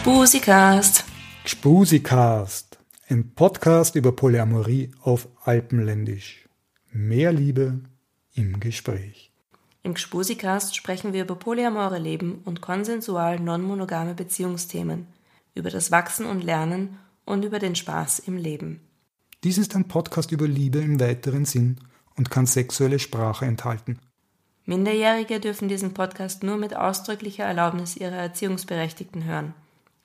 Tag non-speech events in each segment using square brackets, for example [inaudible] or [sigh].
Gspusikast. Gspusikast, ein Podcast über Polyamorie auf Alpenländisch. Mehr Liebe im Gespräch. Im Gspusikast sprechen wir über polyamore Leben und konsensual non-monogame Beziehungsthemen, über das Wachsen und Lernen und über den Spaß im Leben. Dies ist ein Podcast über Liebe im weiteren Sinn und kann sexuelle Sprache enthalten. Minderjährige dürfen diesen Podcast nur mit ausdrücklicher Erlaubnis ihrer Erziehungsberechtigten hören.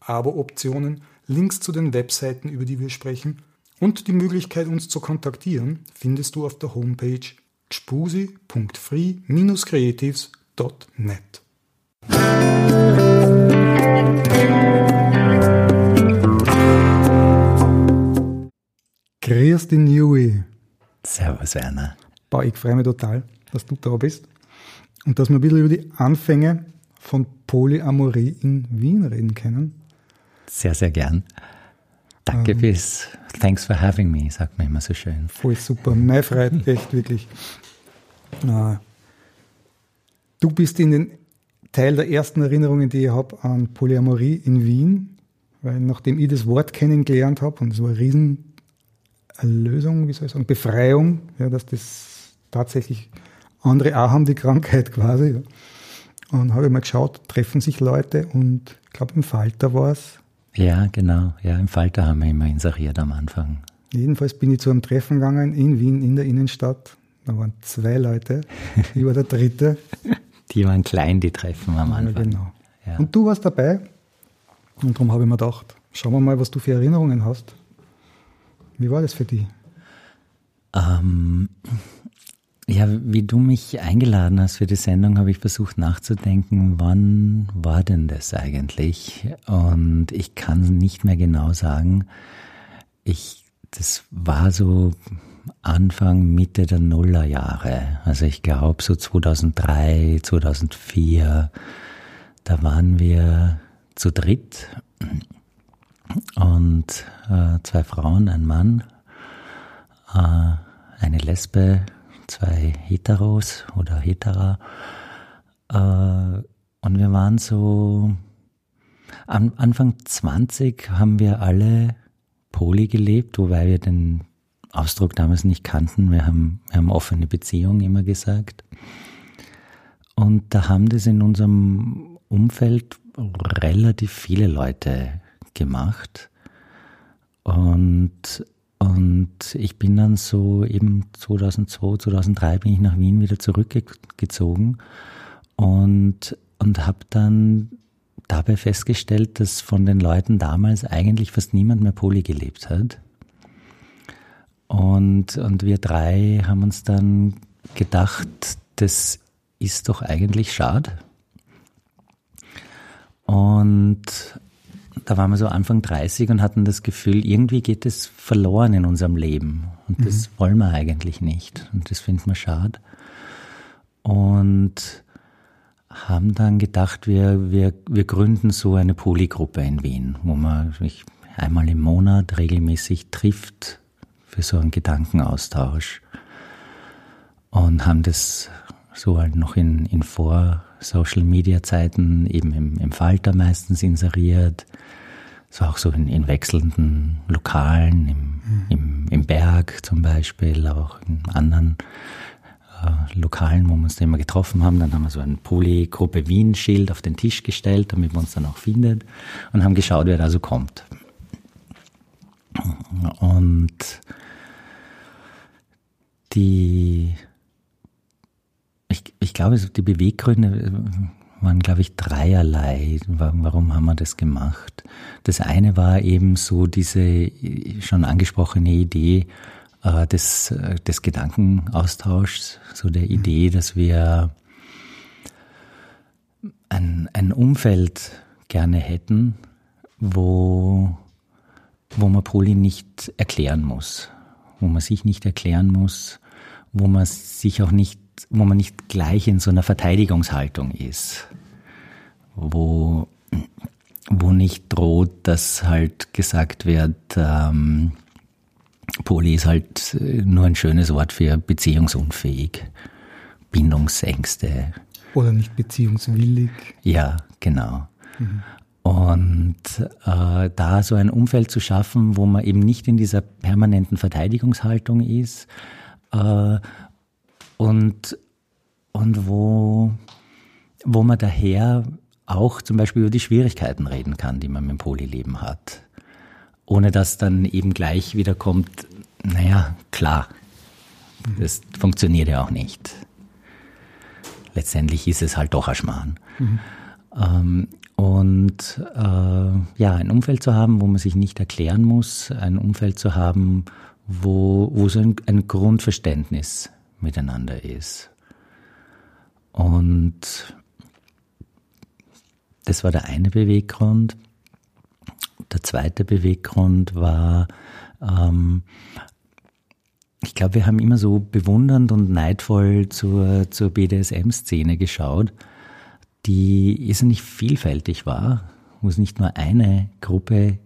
Abo-Optionen, Links zu den Webseiten, über die wir sprechen und die Möglichkeit, uns zu kontaktieren, findest du auf der Homepage gspusi.free-creatives.net. Grüß dich, Newey. Servus, Werner. Boah, ich freue mich total, dass du da bist und dass wir ein bisschen über die Anfänge von Polyamorie in Wien reden können. Sehr, sehr gern. Danke ähm, fürs Thanks for having me, sagt man immer so schön. Voll super. Meine freut [laughs] echt wirklich. Du bist in den Teil der ersten Erinnerungen, die ich habe an Polyamorie in Wien, weil nachdem ich das Wort kennengelernt habe, und es war eine Riesenerlösung, wie soll ich sagen, Befreiung, ja, dass das tatsächlich andere auch haben, die Krankheit [laughs] quasi. Ja. Und habe ich mal geschaut, treffen sich Leute und ich glaube im Falter war es, ja, genau. Ja, im Falter haben wir immer inseriert am Anfang. Jedenfalls bin ich zu einem Treffen gegangen in Wien, in der Innenstadt. Da waren zwei Leute. [laughs] Ich war der dritte. Die waren klein, die Treffen am Anfang. Ja, genau. Ja. Und du warst dabei. Und darum habe ich mir gedacht, schauen wir mal, was du für Erinnerungen hast. Wie war das für dich? Ähm, ja, wie du mich eingeladen hast für die Sendung, habe ich versucht nachzudenken, wann war denn das eigentlich? Und ich kann nicht mehr genau sagen. Ich, das war so Anfang, Mitte der Nullerjahre. Also ich glaube so 2003, 2004. Da waren wir zu dritt und äh, zwei Frauen, ein Mann, äh, eine Lesbe zwei Heteros oder Hetera. Äh, und wir waren so, am Anfang 20 haben wir alle Poli gelebt, wobei wir den Ausdruck damals nicht kannten. Wir haben, wir haben offene Beziehungen immer gesagt. Und da haben das in unserem Umfeld relativ viele Leute gemacht. Und und ich bin dann so eben 2002, 2003 bin ich nach Wien wieder zurückgezogen und, und habe dann dabei festgestellt, dass von den Leuten damals eigentlich fast niemand mehr Poli gelebt hat. Und, und wir drei haben uns dann gedacht, das ist doch eigentlich schade. Und da waren wir so Anfang 30 und hatten das Gefühl, irgendwie geht es verloren in unserem Leben. Und das mhm. wollen wir eigentlich nicht. Und das finden wir schade. Und haben dann gedacht, wir, wir, wir gründen so eine Polygruppe in Wien, wo man sich einmal im Monat regelmäßig trifft für so einen Gedankenaustausch. Und haben das so halt noch in, in Vor-Social-Media-Zeiten eben im, im Falter meistens inseriert. So auch so in, in wechselnden Lokalen, im, mhm. im, im Berg zum Beispiel, auch in anderen äh, Lokalen, wo wir uns dann immer getroffen haben. Dann haben wir so ein Polygruppe Wien-Schild auf den Tisch gestellt, damit man uns dann auch findet und haben geschaut, wer da so kommt. Und die ich, ich glaube, die Beweggründe waren, glaube ich, dreierlei. Warum haben wir das gemacht? Das eine war eben so diese schon angesprochene Idee äh, des, des Gedankenaustauschs, so der Idee, dass wir ein, ein Umfeld gerne hätten, wo, wo man Poli nicht erklären muss, wo man sich nicht erklären muss, wo man sich auch nicht, wo man nicht gleich in so einer Verteidigungshaltung ist, wo, wo nicht droht, dass halt gesagt wird, ähm, Poli ist halt nur ein schönes Wort für beziehungsunfähig, Bindungsängste. Oder nicht beziehungswillig. Ja, genau. Mhm. Und äh, da so ein Umfeld zu schaffen, wo man eben nicht in dieser permanenten Verteidigungshaltung ist äh, und, und wo, wo man daher auch zum Beispiel über die Schwierigkeiten reden kann, die man mit dem Polyleben hat. Ohne dass dann eben gleich wieder kommt, naja, klar, das funktioniert ja auch nicht. Letztendlich ist es halt doch ein Schmarrn. Mhm. Ähm, und äh, ja, ein Umfeld zu haben, wo man sich nicht erklären muss, ein Umfeld zu haben, wo, wo so ein, ein Grundverständnis miteinander ist. Und das war der eine Beweggrund. Der zweite Beweggrund war, ähm, ich glaube, wir haben immer so bewundernd und neidvoll zur, zur BDSM-Szene geschaut die irrsinnig vielfältig war, wo es nicht nur eine Gruppe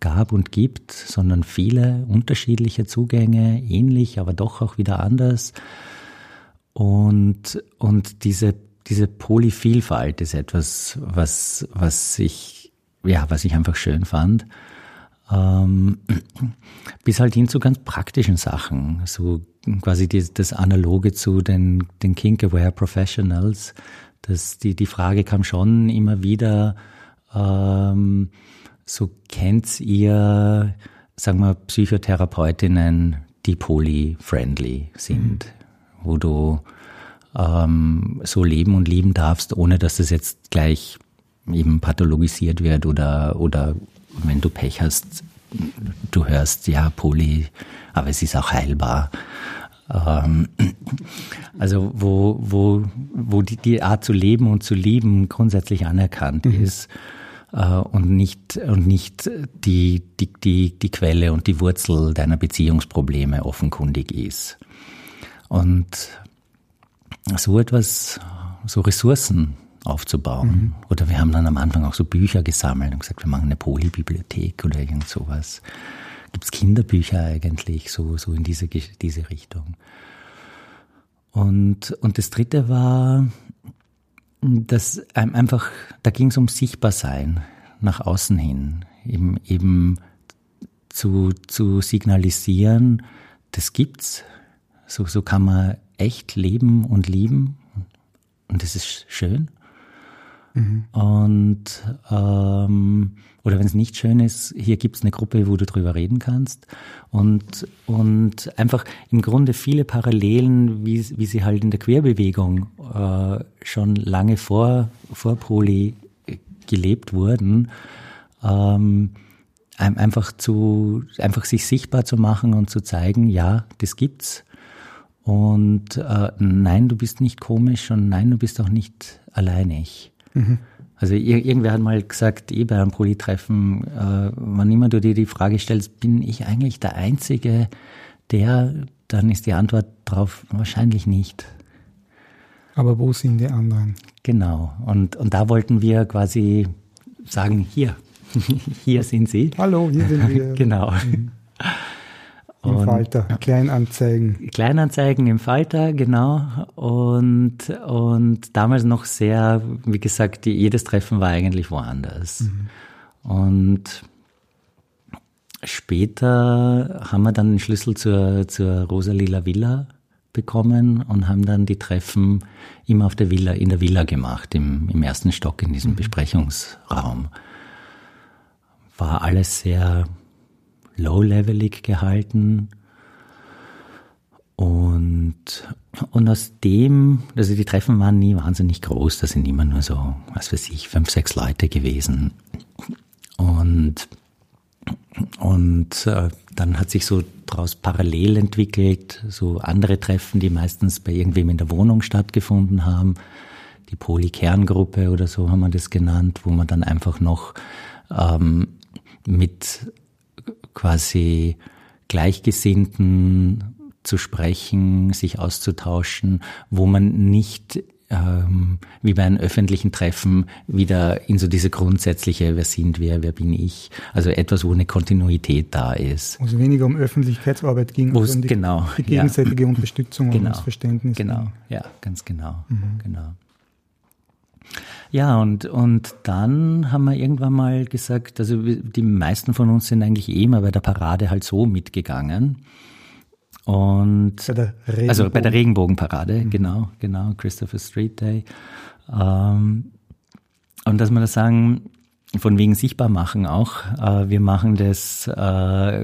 gab und gibt, sondern viele unterschiedliche Zugänge, ähnlich, aber doch auch wieder anders. Und, und diese, diese Polyvielfalt ist etwas, was, was ich, ja, was ich einfach schön fand. Ähm, bis halt hin zu ganz praktischen Sachen, so quasi die, das Analoge zu den, den Kink-Aware Professionals, das, die, die Frage kam schon immer wieder, ähm, so kennt ihr, sagen wir, Psychotherapeutinnen, die poly-friendly sind, mhm. wo du ähm, so leben und lieben darfst, ohne dass es jetzt gleich eben pathologisiert wird oder, oder wenn du Pech hast, du hörst, ja, Poly, aber es ist auch heilbar. Ähm, also wo, wo, wo die, die Art zu leben und zu lieben grundsätzlich anerkannt mhm. ist und nicht, und nicht die, die, die, die Quelle und die Wurzel deiner Beziehungsprobleme offenkundig ist. Und so etwas, so Ressourcen aufzubauen. Mhm. Oder wir haben dann am Anfang auch so Bücher gesammelt und gesagt, wir machen eine Polybibliothek oder irgend sowas gibt es Kinderbücher eigentlich, so, so in diese, diese Richtung. Und, und das dritte war, dass einfach, da ging es um Sichtbarsein nach außen hin, eben, eben zu, zu signalisieren, das gibt's, so, so kann man echt leben und lieben und das ist schön. Mhm. Und ähm, oder wenn es nicht schön ist, hier gibt es eine Gruppe, wo du drüber reden kannst. Und, und einfach im Grunde viele Parallelen, wie, wie sie halt in der Querbewegung äh, schon lange vor, vor Poli gelebt wurden. Ähm, einfach zu, einfach sich sichtbar zu machen und zu zeigen, ja, das gibt's. Und äh, nein, du bist nicht komisch und nein, du bist auch nicht alleinig. Mhm. Also irgendwer hat mal gesagt, eh bei einem Polytreffen, äh, wann immer du dir die Frage stellst, bin ich eigentlich der Einzige, der, dann ist die Antwort darauf wahrscheinlich nicht. Aber wo sind die anderen? Genau. Und, und da wollten wir quasi sagen, hier, [laughs] hier sind sie. Hallo, hier sind wir. [laughs] genau. Mhm. Im Falter, Kleinanzeigen. Kleinanzeigen im Falter, genau. Und, und damals noch sehr, wie gesagt, die, jedes Treffen war eigentlich woanders. Mhm. Und später haben wir dann den Schlüssel zur, zur Rosalila Villa bekommen und haben dann die Treffen immer auf der Villa, in der Villa gemacht, im, im ersten Stock in diesem mhm. Besprechungsraum. War alles sehr low-levelig gehalten. Und, und aus dem, also die Treffen waren nie wahnsinnig groß, da sind immer nur so, was weiß ich, fünf, sechs Leute gewesen. Und, und äh, dann hat sich so daraus parallel entwickelt, so andere Treffen, die meistens bei irgendwem in der Wohnung stattgefunden haben. Die Polykerngruppe oder so haben wir das genannt, wo man dann einfach noch ähm, mit quasi Gleichgesinnten zu sprechen, sich auszutauschen, wo man nicht ähm, wie bei einem öffentlichen Treffen wieder in so diese grundsätzliche, wer sind wir, wer bin ich, also etwas, wo eine Kontinuität da ist. Wo es weniger um Öffentlichkeitsarbeit ging, als um die, genau, die gegenseitige ja. Unterstützung genau, und das Verständnis. Genau, ging. ja, ganz genau, mhm. genau. Ja, und, und dann haben wir irgendwann mal gesagt, also die meisten von uns sind eigentlich eh immer bei der Parade halt so mitgegangen. Und bei also bei der Regenbogenparade, mhm. genau, genau, Christopher Street Day. Ähm, und dass wir das sagen, von wegen sichtbar machen auch, äh, wir machen das, äh,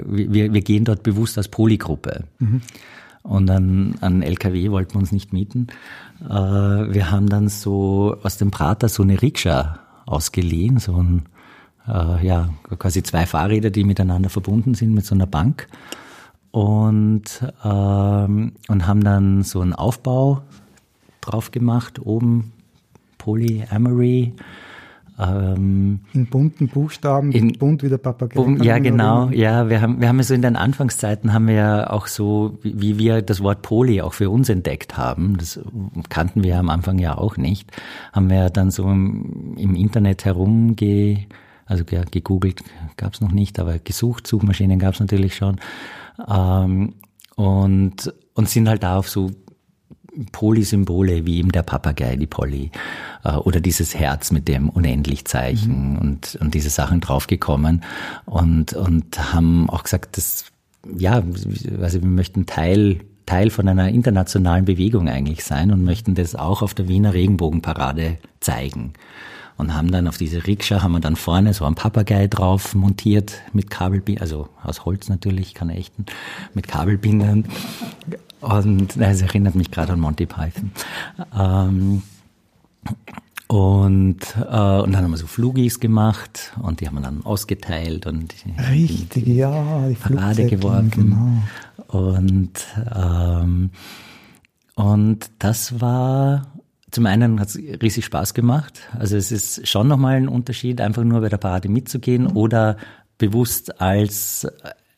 wir, wir gehen dort bewusst als Polygruppe. Mhm. Und an, an LKW wollten wir uns nicht mieten. Äh, wir haben dann so aus dem Prater so eine Rikscha ausgeliehen, so ein, äh, ja, quasi zwei Fahrräder, die miteinander verbunden sind mit so einer Bank und, ähm, und haben dann so einen Aufbau drauf gemacht, oben Polyamory. Ähm, in bunten Buchstaben, in, bunt wie der Papagei. Ja, genau. Ja, wir haben, wir haben ja so in den Anfangszeiten haben wir ja auch so, wie, wir das Wort Poly auch für uns entdeckt haben, das kannten wir am Anfang ja auch nicht, haben wir dann so im, im Internet herumge, also ja, gegoogelt gab es noch nicht, aber gesucht, Suchmaschinen gab es natürlich schon ähm, und, und sind halt da auf so Polysymbole wie eben der Papagei, die Polly äh, oder dieses Herz mit dem Unendlichzeichen mhm. und, und diese Sachen draufgekommen und, und haben auch gesagt, dass, ja, also wir möchten Teil Teil von einer internationalen Bewegung eigentlich sein und möchten das auch auf der Wiener Regenbogenparade zeigen und haben dann auf diese Rikscha haben wir dann vorne so ein Papagei drauf montiert mit Kabelbindern, also aus Holz natürlich, keine echten, mit Kabelbindern. Und es erinnert mich gerade an Monty Python. Ähm, und, äh, und dann haben wir so Flugis gemacht und die haben wir dann ausgeteilt und Richtig, die, ja, die Parade geworfen. Genau. Und, ähm, und das war zum einen hat es riesig Spaß gemacht. Also es ist schon nochmal ein Unterschied, einfach nur bei der Parade mitzugehen oder bewusst als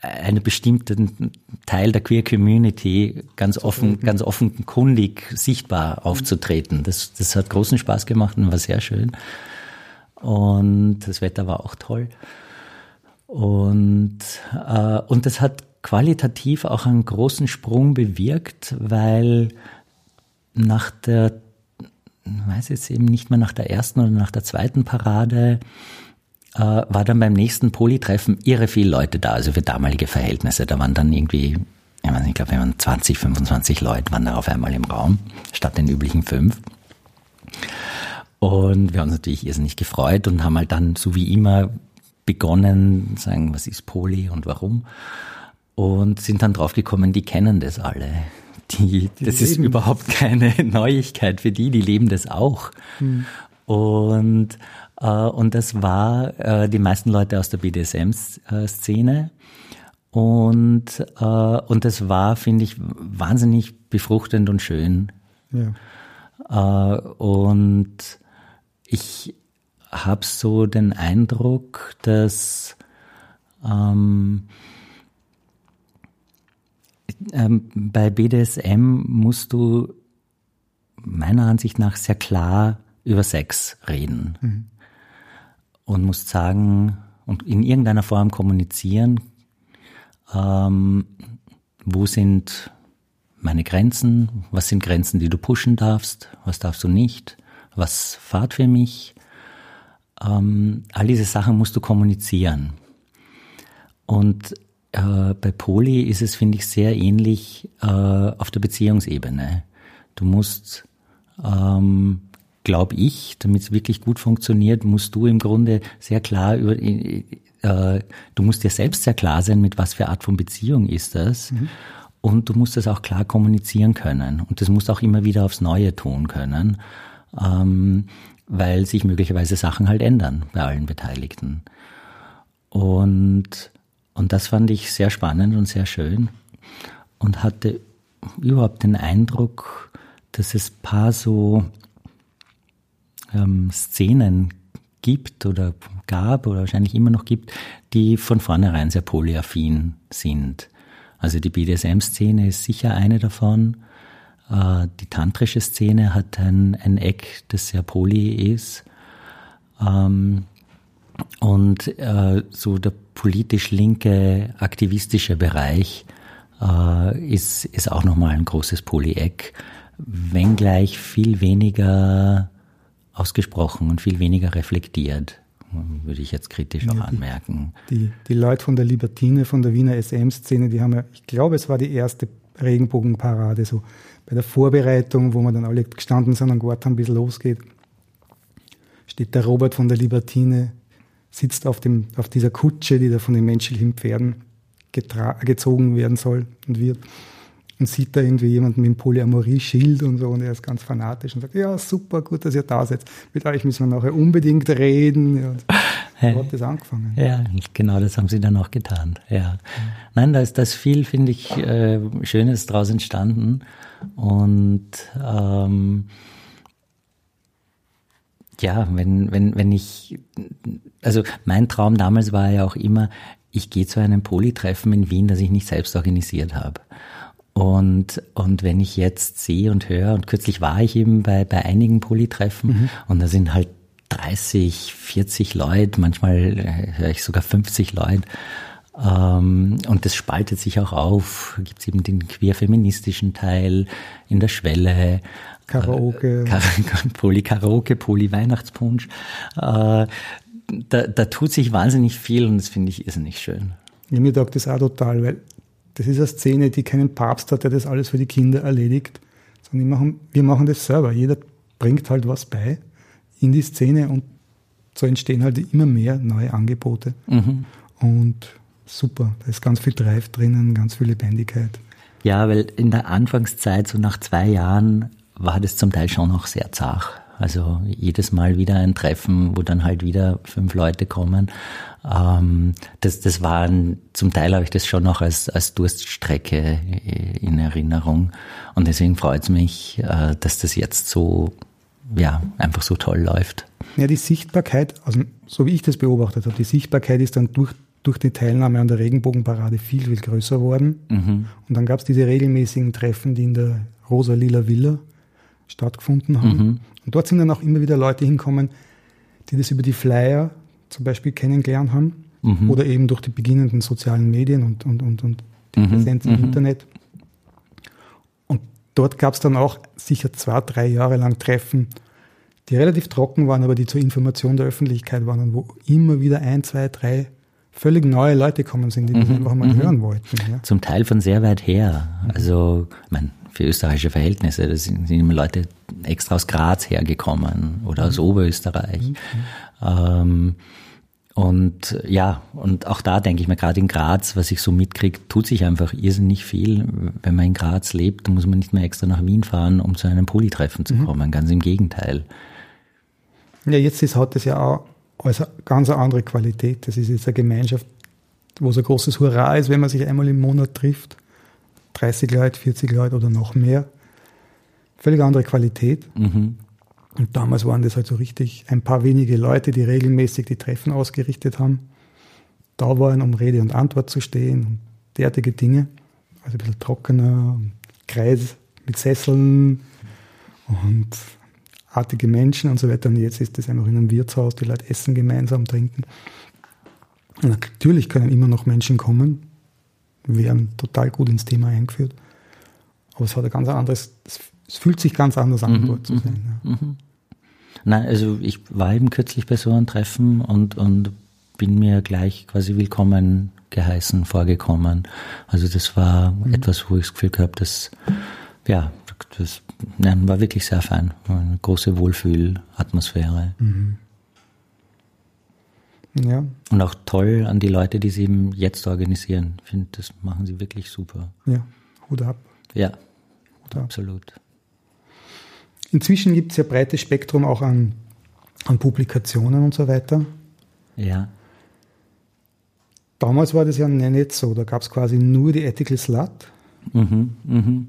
einen bestimmten Teil der Queer Community ganz offen, ganz offenkundig sichtbar aufzutreten. Das, das hat großen Spaß gemacht und war sehr schön. Und das Wetter war auch toll. Und, äh, und das hat qualitativ auch einen großen Sprung bewirkt, weil nach der weiß jetzt eben nicht mehr nach der ersten oder nach der zweiten Parade, äh, war dann beim nächsten Polytreffen irre viele Leute da, also für damalige Verhältnisse. Da waren dann irgendwie, ich, weiß nicht, ich glaube, wir waren 20, 25 Leute waren da auf einmal im Raum, statt den üblichen fünf. Und wir haben uns natürlich irrsinnig gefreut und haben halt dann, so wie immer, begonnen, sagen, was ist Poly und warum. Und sind dann draufgekommen, die kennen das alle die, die das leben. ist überhaupt keine [laughs] Neuigkeit für die, die leben das auch. Hm. Und, äh, und das war äh, die meisten Leute aus der BDSM-Szene. Und, äh, und das war, finde ich, wahnsinnig befruchtend und schön. Ja. Äh, und ich habe so den Eindruck, dass ähm, ähm, bei BDSM musst du meiner Ansicht nach sehr klar über Sex reden mhm. und musst sagen und in irgendeiner Form kommunizieren, ähm, wo sind meine Grenzen, was sind Grenzen, die du pushen darfst, was darfst du nicht, was fahrt für mich. Ähm, all diese Sachen musst du kommunizieren. Und äh, bei Poli ist es, finde ich, sehr ähnlich äh, auf der Beziehungsebene. Du musst, ähm, glaube ich, damit es wirklich gut funktioniert, musst du im Grunde sehr klar über, äh, du musst dir selbst sehr klar sein, mit was für Art von Beziehung ist das. Mhm. Und du musst das auch klar kommunizieren können. Und das musst du auch immer wieder aufs Neue tun können, ähm, weil sich möglicherweise Sachen halt ändern bei allen Beteiligten. Und und das fand ich sehr spannend und sehr schön und hatte überhaupt den Eindruck, dass es paar so ähm, Szenen gibt oder gab oder wahrscheinlich immer noch gibt, die von vornherein sehr polyaffin sind. Also die BDSM-Szene ist sicher eine davon. Äh, die tantrische Szene hat ein, ein Eck, das sehr poly ist. Ähm, und äh, so der politisch linke, aktivistische Bereich äh, ist, ist auch nochmal ein großes Polyeck, wenngleich viel weniger ausgesprochen und viel weniger reflektiert, würde ich jetzt kritisch auch ja, die, anmerken. Die, die Leute von der Libertine, von der Wiener SM-Szene, die haben ja, ich glaube, es war die erste Regenbogenparade, so bei der Vorbereitung, wo wir dann alle gestanden sind und gewartet haben, bis losgeht, steht der Robert von der Libertine, sitzt auf, dem, auf dieser Kutsche, die da von den menschlichen Pferden gezogen werden soll und wird und sieht da irgendwie jemanden mit einem Polyamorie-Schild und so und er ist ganz fanatisch und sagt, ja, super, gut, dass ihr da seid. Mit euch müssen wir nachher unbedingt reden. [laughs] Ja, so hat das angefangen. Ja, genau das haben sie dann auch getan. Ja. Nein, da ist das viel, finde ich, äh, Schönes draus entstanden und ähm, ja, wenn, wenn, wenn ich, also mein Traum damals war ja auch immer, ich gehe zu einem Polytreffen in Wien, das ich nicht selbst organisiert habe. Und, und wenn ich jetzt sehe und höre, und kürzlich war ich eben bei, bei einigen Polytreffen mhm. und da sind halt 30, 40 Leute, manchmal äh, höre ich sogar 50 Leute. Ähm, und das spaltet sich auch auf. Gibt es eben den queer-feministischen Teil in der Schwelle. Karaoke. Äh, [laughs] Poly-Karaoke, Poly-Weihnachtspunsch. Äh, da, da tut sich wahnsinnig viel und das finde ich irrsinnig schön. Ja, mir taugt das auch total, weil das ist eine Szene, die keinen Papst hat, der das alles für die Kinder erledigt, sondern wir machen, wir machen das selber. Jeder bringt halt was bei in die Szene und so entstehen halt immer mehr neue Angebote. Mhm. Und super, da ist ganz viel Drive drinnen, ganz viel Lebendigkeit. Ja, weil in der Anfangszeit, so nach zwei Jahren, war das zum Teil schon noch sehr zart. Also jedes Mal wieder ein Treffen, wo dann halt wieder fünf Leute kommen. Ähm, das, das waren, zum Teil habe ich das schon noch als, als Durststrecke in Erinnerung. Und deswegen freut es mich, äh, dass das jetzt so, ja, einfach so toll läuft. Ja, die Sichtbarkeit, also so wie ich das beobachtet habe, die Sichtbarkeit ist dann durch, durch die Teilnahme an der Regenbogenparade viel, viel größer worden. Mhm. Und dann gab es diese regelmäßigen Treffen, die in der Rosa-Lila Villa stattgefunden haben. Mhm. Und dort sind dann auch immer wieder Leute hinkommen, die das über die Flyer zum Beispiel kennengelernt haben mhm. oder eben durch die beginnenden sozialen Medien und, und, und, und die mhm. Präsenz im mhm. Internet. Und dort gab es dann auch sicher zwei, drei Jahre lang Treffen, die relativ trocken waren, aber die zur Information der Öffentlichkeit waren und wo immer wieder ein, zwei, drei völlig neue Leute gekommen sind, die das mhm. einfach mal mhm. hören wollten. Ja. Zum Teil von sehr weit her. Also, ich meine, für österreichische Verhältnisse. Da sind, sind immer Leute extra aus Graz hergekommen oder aus mhm. Oberösterreich. Mhm. Ähm, und ja, und auch da denke ich mir, gerade in Graz, was ich so mitkriege, tut sich einfach irrsinnig viel. Wenn man in Graz lebt, dann muss man nicht mehr extra nach Wien fahren, um zu einem Polytreffen zu mhm. kommen. Ganz im Gegenteil. Ja, jetzt ist, hat es ja auch als ganz eine andere Qualität. Das ist jetzt eine Gemeinschaft, wo es ein großes Hurra ist, wenn man sich einmal im Monat trifft. 30 Leute, 40 Leute oder noch mehr. Völlig andere Qualität. Mhm. Und damals waren das halt so richtig ein paar wenige Leute, die regelmäßig die Treffen ausgerichtet haben. Da waren, um Rede und Antwort zu stehen und derartige Dinge. Also ein bisschen trockener, Kreis mit Sesseln und artige Menschen und so weiter. Und jetzt ist das einfach in einem Wirtshaus, die Leute essen gemeinsam, trinken. Und natürlich können immer noch Menschen kommen, werden total gut ins Thema eingeführt. Aber es hat ein ganz anderes, es fühlt sich ganz anders an, mhm, dort zu sein. Ja. Mhm. Nein, also ich war eben kürzlich bei so einem Treffen und, und bin mir gleich quasi willkommen geheißen, vorgekommen. Also das war mhm. etwas, wo ich das Gefühl gehabt, dass, ja, das nein, war wirklich sehr fein. Eine große Wohlfühlatmosphäre. Mhm. Ja. Und auch toll an die Leute, die sie eben jetzt organisieren. Ich finde, das machen sie wirklich super. Ja, Hut ab. Ja, Hut ab. absolut. Inzwischen gibt es ja breites Spektrum auch an, an Publikationen und so weiter. Ja. Damals war das ja nicht so. Da gab es quasi nur die Ethical Slut. Mhm, mhm.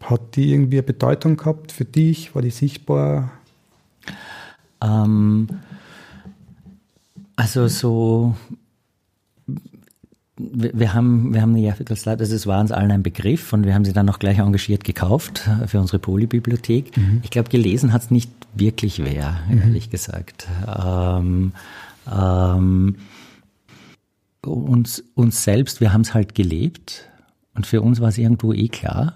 Hat die irgendwie eine Bedeutung gehabt für dich? War die sichtbar? Ähm, Also so, wir, haben, wir haben eine Ethical Slide, also es war uns allen ein Begriff und wir haben sie dann auch gleich engagiert gekauft für unsere Polybibliothek. Mhm. Ich glaube, gelesen hat es nicht wirklich wer, mhm. ehrlich gesagt. Ähm, ähm, uns, uns selbst, wir haben es halt gelebt und für uns war es irgendwo eh klar.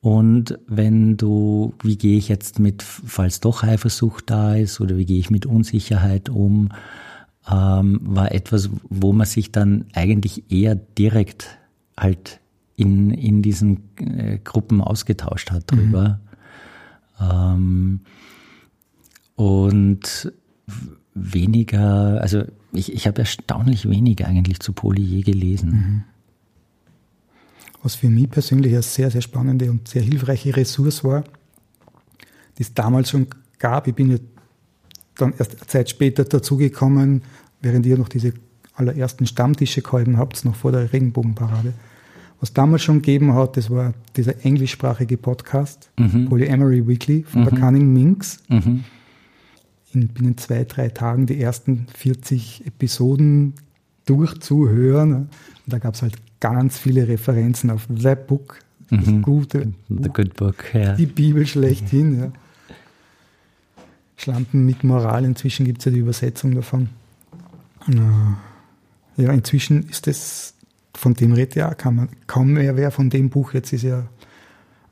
Und wenn du, wie gehe ich jetzt mit, falls doch Eifersucht da ist oder wie gehe ich mit Unsicherheit um, ähm, war etwas, wo man sich dann eigentlich eher direkt halt in, in diesen äh, Gruppen ausgetauscht hat drüber. Mhm. Ähm, und weniger, also ich, ich habe erstaunlich wenig eigentlich zu Poli je gelesen. Mhm. Was für mich persönlich eine sehr, sehr spannende und sehr hilfreiche Ressource war, die es damals schon gab. Ich bin ja dann erst eine Zeit später dazugekommen, während ihr noch diese allerersten Stammtische gehalten habt, noch vor der Regenbogenparade. Was damals schon gegeben hat, das war dieser englischsprachige Podcast, mhm. Polyamory Weekly von mhm. der Cunning Minx. Mhm. In binnen zwei, drei Tagen die ersten 40 Episoden durchzuhören. Und da gab es halt ganz viele Referenzen auf The Book, das mhm. gute The Good Book, ja. Die Bibel schlechthin. Ja. Schlampen mit Moral, inzwischen gibt es ja die Übersetzung davon. Ja, inzwischen ist es, von dem redet ja kaum, kaum mehr wer von dem Buch. Jetzt ist ja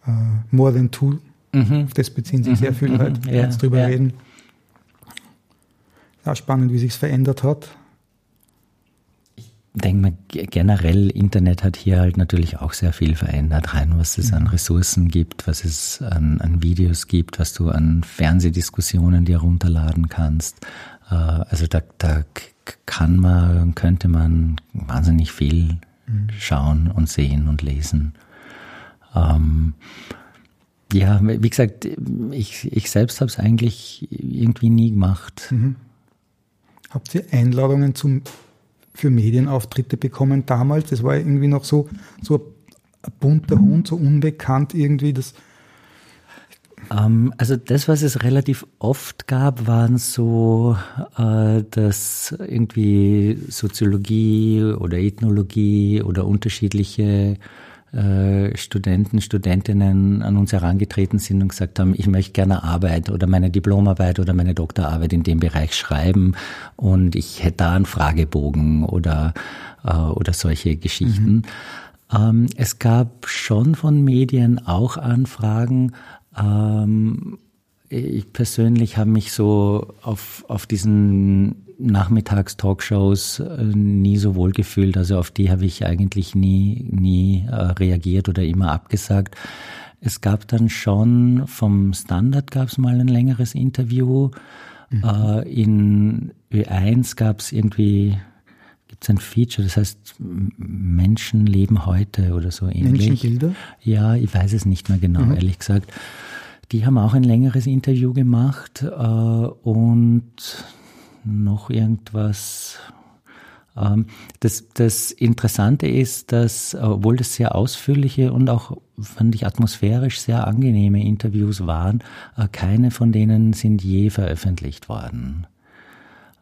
uh, More Than Two. Mhm. Auf das beziehen sich mhm. sehr viele mhm. halt, ja, jetzt drüber ja. reden. Ja, spannend, wie sich es verändert hat. Ich denke mal, generell Internet hat hier halt natürlich auch sehr viel verändert, rein was es an mhm. Ressourcen gibt, was es an, an Videos gibt, was du an Fernsehdiskussionen dir runterladen kannst. Äh, also da, da kann man, könnte man wahnsinnig viel mhm. schauen und sehen und lesen. Ähm, ja, wie gesagt, ich, ich selbst habe es eigentlich irgendwie nie gemacht. Mhm. Habt ihr Einladungen zum, für Medienauftritte bekommen damals? Das war irgendwie noch so, so ein bunter Hund, so unbekannt irgendwie. Das, ähm, also das, was es relativ oft gab, waren so, äh, dass irgendwie Soziologie oder Ethnologie oder unterschiedliche äh, Studenten, Studentinnen an uns herangetreten sind und gesagt haben, ich möchte gerne Arbeit oder meine Diplomarbeit oder meine Doktorarbeit in dem Bereich schreiben und ich hätte da einen Fragebogen oder, äh, oder solche Geschichten. Mhm. Ähm, es gab schon von Medien auch Anfragen, ähm, ich persönlich habe mich so auf, auf diesen Nachmittags-Talkshows äh, nie so wohl gefühlt. Also auf die habe ich eigentlich nie, nie äh, reagiert oder immer abgesagt. Es gab dann schon vom Standard gab es mal ein längeres Interview. Mhm. Äh, in Ö1 gab es irgendwie gibt es ein Feature, das heißt Menschen leben heute oder so ähnlich. Menschenbilder? Ja, ich weiß es nicht mehr genau, mhm. ehrlich gesagt. Die haben auch ein längeres Interview gemacht äh, und noch irgendwas. Ähm, das, das Interessante ist, dass, obwohl das sehr ausführliche und auch, fand ich, atmosphärisch sehr angenehme Interviews waren, äh, keine von denen sind je veröffentlicht worden.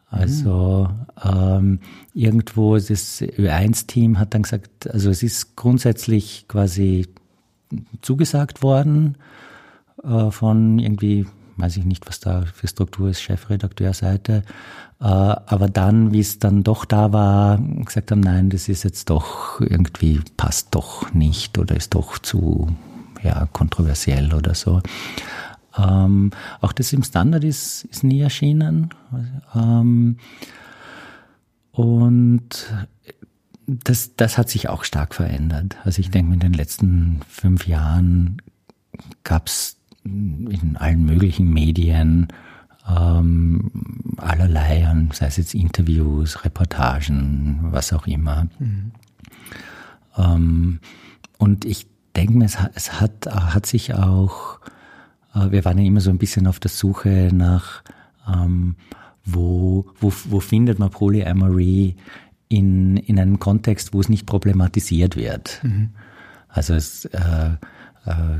Also ähm, irgendwo das Ö1-Team hat dann gesagt, also es ist grundsätzlich quasi zugesagt worden, äh, von irgendwie, weiß ich nicht, was da für Struktur ist, Chefredakteurseite. Äh, aber dann, wie es dann doch da war, gesagt haben, nein, das ist jetzt doch irgendwie, passt doch nicht oder ist doch zu ja, kontroversiell oder so. Ähm, auch das im Standard ist, ist nie erschienen. Ähm, und das, das hat sich auch stark verändert. Also ich denke, in den letzten fünf Jahren gab es in allen möglichen Medien ähm, allerlei, sei es jetzt Interviews, Reportagen, was auch immer. Mhm. Ähm, und ich denke mir, es, es hat, hat sich auch, äh, wir waren ja immer so ein bisschen auf der Suche nach, ähm, wo, wo, wo findet man Polyamory in, in einem Kontext, wo es nicht problematisiert wird. Mhm. Also es, äh, äh,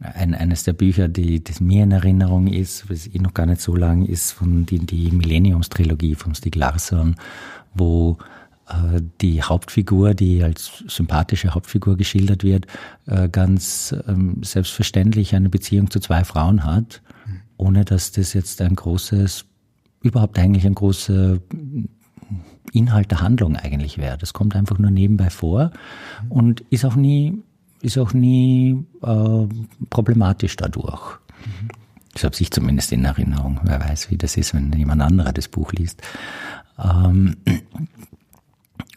ein, eines der Bücher, die das mir in Erinnerung ist, was eh noch gar nicht so lang ist, von die, die Millenniums-Trilogie von Stieg Larsson, wo äh, die Hauptfigur, die als sympathische Hauptfigur geschildert wird, äh, ganz ähm, selbstverständlich eine Beziehung zu zwei Frauen hat, ohne dass das jetzt ein großes, überhaupt eigentlich ein großer Inhalt der Handlung eigentlich wäre. Das kommt einfach nur nebenbei vor und ist auch nie, ist auch nie äh, problematisch dadurch. Mhm. Das habe ich zumindest in Erinnerung. Wer weiß, wie das ist, wenn jemand anderer das Buch liest. Ähm,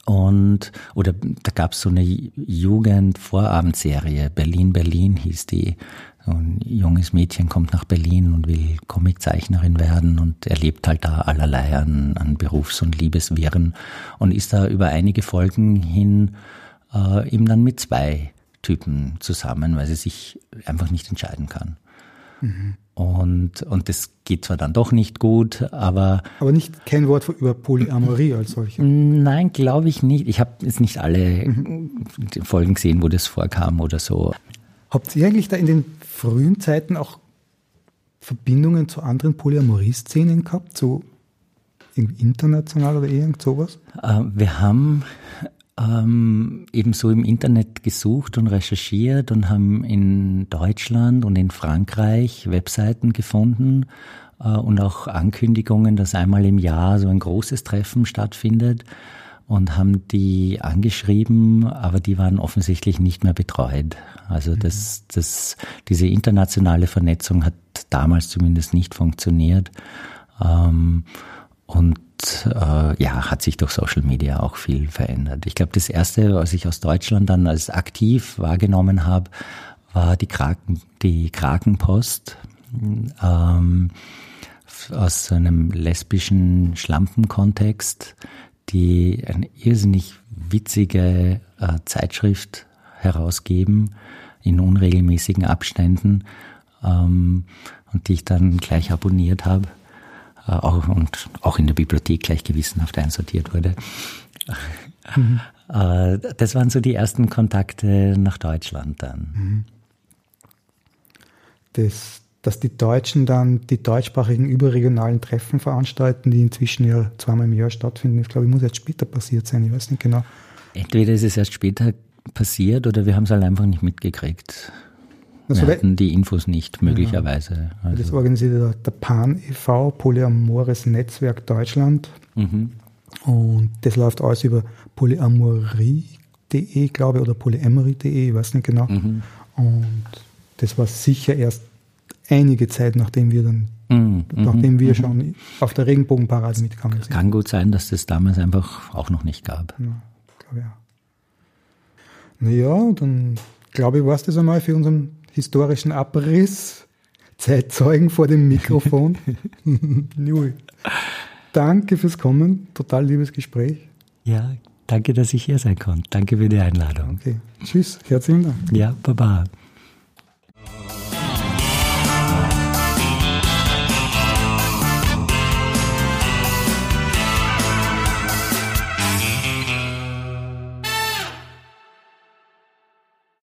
und, oder da gab es so eine Jugendvorabendserie, Berlin, Berlin hieß die. ein junges Mädchen kommt nach Berlin und will Comiczeichnerin werden und erlebt halt da allerlei an, an Berufs- und Liebeswirren und ist da über einige Folgen hin äh, eben dann mit zwei Typen zusammen, weil sie sich einfach nicht entscheiden kann. Mhm. Und, und das geht zwar dann doch nicht gut, aber. Aber nicht kein Wort über Polyamorie als solche. Nein, glaube ich nicht. Ich habe jetzt nicht alle mhm. Folgen gesehen, wo das vorkam oder so. Habt ihr eigentlich da in den frühen Zeiten auch Verbindungen zu anderen Polyamorie-Szenen gehabt, so international oder irgend sowas? Äh, wir haben ähm, ebenso im Internet gesucht und recherchiert und haben in Deutschland und in Frankreich Webseiten gefunden äh, und auch Ankündigungen, dass einmal im Jahr so ein großes Treffen stattfindet und haben die angeschrieben, aber die waren offensichtlich nicht mehr betreut. Also das, das, diese internationale Vernetzung hat damals zumindest nicht funktioniert. Ähm, und äh, ja, hat sich durch Social Media auch viel verändert. Ich glaube, das erste, was ich aus Deutschland dann als aktiv wahrgenommen habe, war die Kraken, die Krakenpost ähm, aus so einem lesbischen Schlampenkontext, die eine irrsinnig witzige äh, Zeitschrift herausgeben in unregelmäßigen Abständen ähm, und die ich dann gleich abonniert habe auch, und auch in der Bibliothek gleich gewissenhaft einsortiert wurde. Mhm. Äh, das waren so die ersten Kontakte nach Deutschland dann. Mhm. Das, dass die Deutschen dann die deutschsprachigen überregionalen Treffen veranstalten, die inzwischen ja zweimal im Jahr stattfinden, ich glaube, ich muss erst später passiert sein, ich weiß nicht genau. Entweder ist es erst später passiert oder wir haben es halt einfach nicht mitgekriegt. Also Wir hatten die Infos nicht, möglicherweise. Also. Das organisiert der PAN e.V., Polyamores Netzwerk Deutschland. Mhm. Und das läuft alles über polyamorie.de, glaube ich, oder polyamorie.de, ich weiß nicht genau. Mhm. Und das war sicher erst einige Zeit, nachdem wir dann, mhm. nachdem wir mhm. schon auf der Regenbogenparade mitgekommen sind. Kann gut sein, dass das damals einfach auch noch nicht gab. Ja, glaube ja. Naja, dann glaube ich, war es das einmal für unseren historischen Abriss. Zeitzeugen vor dem Mikrofon. [laughs] Danke fürs Kommen. Total liebes Gespräch. Ja, danke, dass ich hier sein konnte. Danke für die Einladung. Okay. Tschüss. Herzlichen Dank. Ja, baba.